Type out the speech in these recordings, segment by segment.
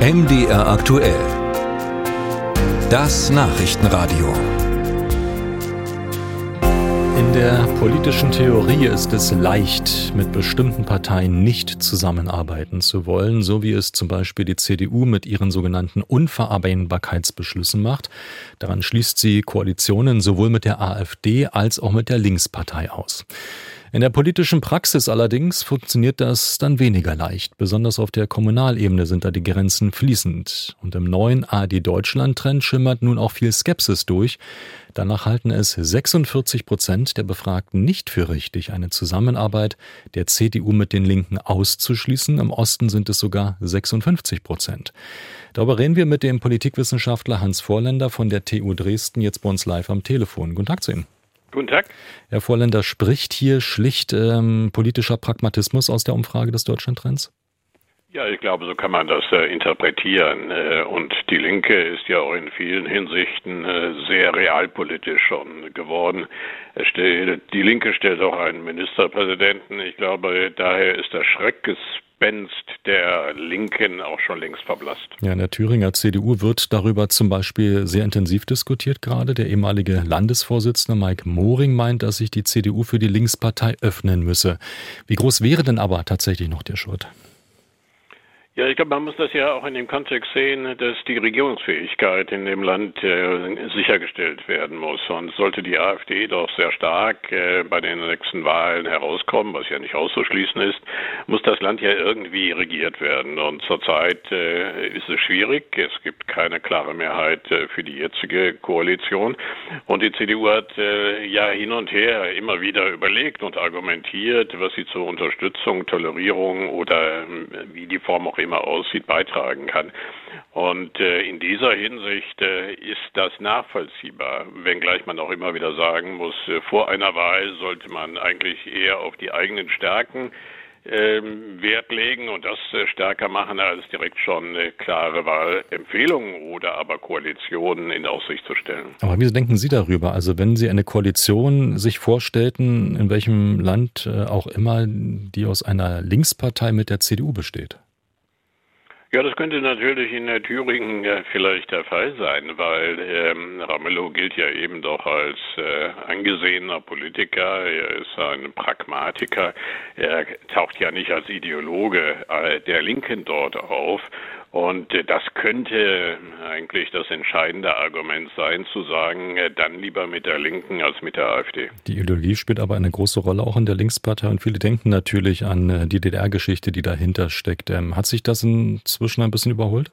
MDR aktuell. Das Nachrichtenradio. In der politischen Theorie ist es leicht, mit bestimmten Parteien nicht zusammenarbeiten zu wollen, so wie es zum Beispiel die CDU mit ihren sogenannten Unvereinbarkeitsbeschlüssen macht. Daran schließt sie Koalitionen sowohl mit der AfD als auch mit der Linkspartei aus. In der politischen Praxis allerdings funktioniert das dann weniger leicht. Besonders auf der Kommunalebene sind da die Grenzen fließend. Und im neuen ARD Deutschland-Trend schimmert nun auch viel Skepsis durch. Danach halten es 46 Prozent der Befragten nicht für richtig, eine Zusammenarbeit der CDU mit den Linken auszuschließen. Im Osten sind es sogar 56 Prozent. Darüber reden wir mit dem Politikwissenschaftler Hans Vorländer von der TU Dresden jetzt bei uns live am Telefon. Guten Tag zu Ihnen. Guten Tag. Herr Vorländer, spricht hier schlicht ähm, politischer Pragmatismus aus der Umfrage des Deutschlandtrends? Ja, ich glaube, so kann man das äh, interpretieren. Äh, und die Linke ist ja auch in vielen Hinsichten äh, sehr realpolitisch schon geworden. die Linke stellt auch einen Ministerpräsidenten. Ich glaube, daher ist der Schreckes Gespenst der Linken auch schon längst verblasst. Ja, in der Thüringer CDU wird darüber zum Beispiel sehr intensiv diskutiert gerade. Der ehemalige Landesvorsitzende Mike Moring meint, dass sich die CDU für die Linkspartei öffnen müsse. Wie groß wäre denn aber tatsächlich noch der Schritt? Ja, ich glaube, man muss das ja auch in dem Kontext sehen, dass die Regierungsfähigkeit in dem Land äh, sichergestellt werden muss. Und sollte die AfD doch sehr stark äh, bei den nächsten Wahlen herauskommen, was ja nicht auszuschließen ist, muss das Land ja irgendwie regiert werden. Und zurzeit äh, ist es schwierig. Es gibt keine klare Mehrheit äh, für die jetzige Koalition. Und die CDU hat äh, ja hin und her immer wieder überlegt und argumentiert, was sie zur Unterstützung, Tolerierung oder ähm, wie die Form auch immer immer aussieht, beitragen kann. Und äh, in dieser Hinsicht äh, ist das nachvollziehbar, wenngleich man auch immer wieder sagen muss, äh, vor einer Wahl sollte man eigentlich eher auf die eigenen Stärken ähm, Wert legen und das stärker machen, als direkt schon klare Wahlempfehlung oder aber Koalitionen in Aussicht zu stellen. Aber wie denken Sie darüber? Also wenn Sie eine Koalition sich vorstellten, in welchem Land auch immer, die aus einer Linkspartei mit der CDU besteht? Ja, das könnte natürlich in der Thüringen äh, vielleicht der Fall sein, weil ähm, Ramelow gilt ja eben doch als äh, angesehener Politiker. Er ist ein Pragmatiker. Er taucht ja nicht als Ideologe äh, der Linken dort auf. Und äh, das könnte eigentlich das entscheidende Argument sein, zu sagen, äh, dann lieber mit der Linken als mit der AfD. Die Ideologie spielt aber eine große Rolle auch in der Linkspartei und viele denken natürlich an äh, die DDR-Geschichte, die dahinter steckt. Ähm, hat sich das inzwischen ein bisschen überholt?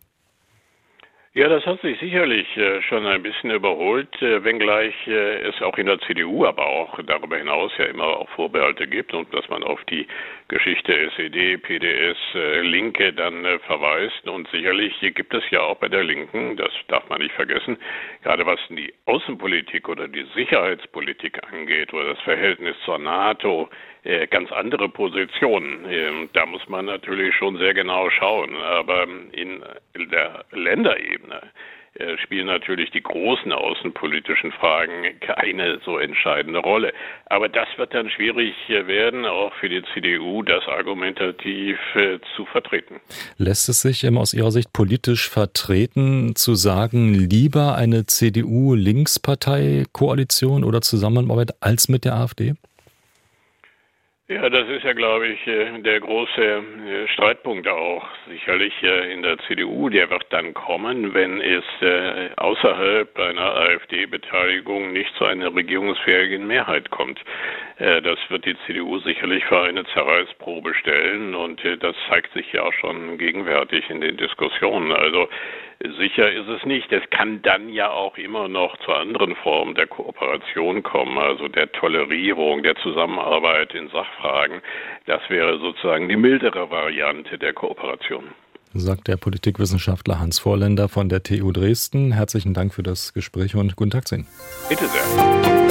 Ja, das hat sich sicherlich äh, schon ein bisschen überholt, äh, wenngleich äh, es auch in der CDU, aber auch darüber hinaus ja immer auch Vorbehalte gibt und dass man auf die Geschichte SED, PDS, Linke dann verweist. Und sicherlich gibt es ja auch bei der Linken, das darf man nicht vergessen, gerade was die Außenpolitik oder die Sicherheitspolitik angeht oder das Verhältnis zur NATO, ganz andere Positionen. Ähm, da muss man natürlich schon sehr genau schauen. Aber in der Länderebene spielen natürlich die großen außenpolitischen Fragen keine so entscheidende Rolle. Aber das wird dann schwierig werden, auch für die CDU, das argumentativ äh, zu vertreten. Lässt es sich aus Ihrer Sicht politisch vertreten, zu sagen, lieber eine CDU-Linkspartei-Koalition oder Zusammenarbeit als mit der AfD? Ja, das ist ja, glaube ich, äh, der große äh, Streitpunkt auch sicherlich äh, in der CDU. Der wird dann kommen, wenn es außerhalb einer AfD-Beteiligung nicht zu einer regierungsfähigen Mehrheit kommt. Das wird die CDU sicherlich für eine Zerreißprobe stellen und das zeigt sich ja auch schon gegenwärtig in den Diskussionen. Also Sicher ist es nicht. Es kann dann ja auch immer noch zu anderen Formen der Kooperation kommen, also der Tolerierung, der Zusammenarbeit in Sachfragen. Das wäre sozusagen die mildere Variante der Kooperation. Sagt der Politikwissenschaftler Hans Vorländer von der TU Dresden. Herzlichen Dank für das Gespräch und guten Tag zu Ihnen. Bitte sehr.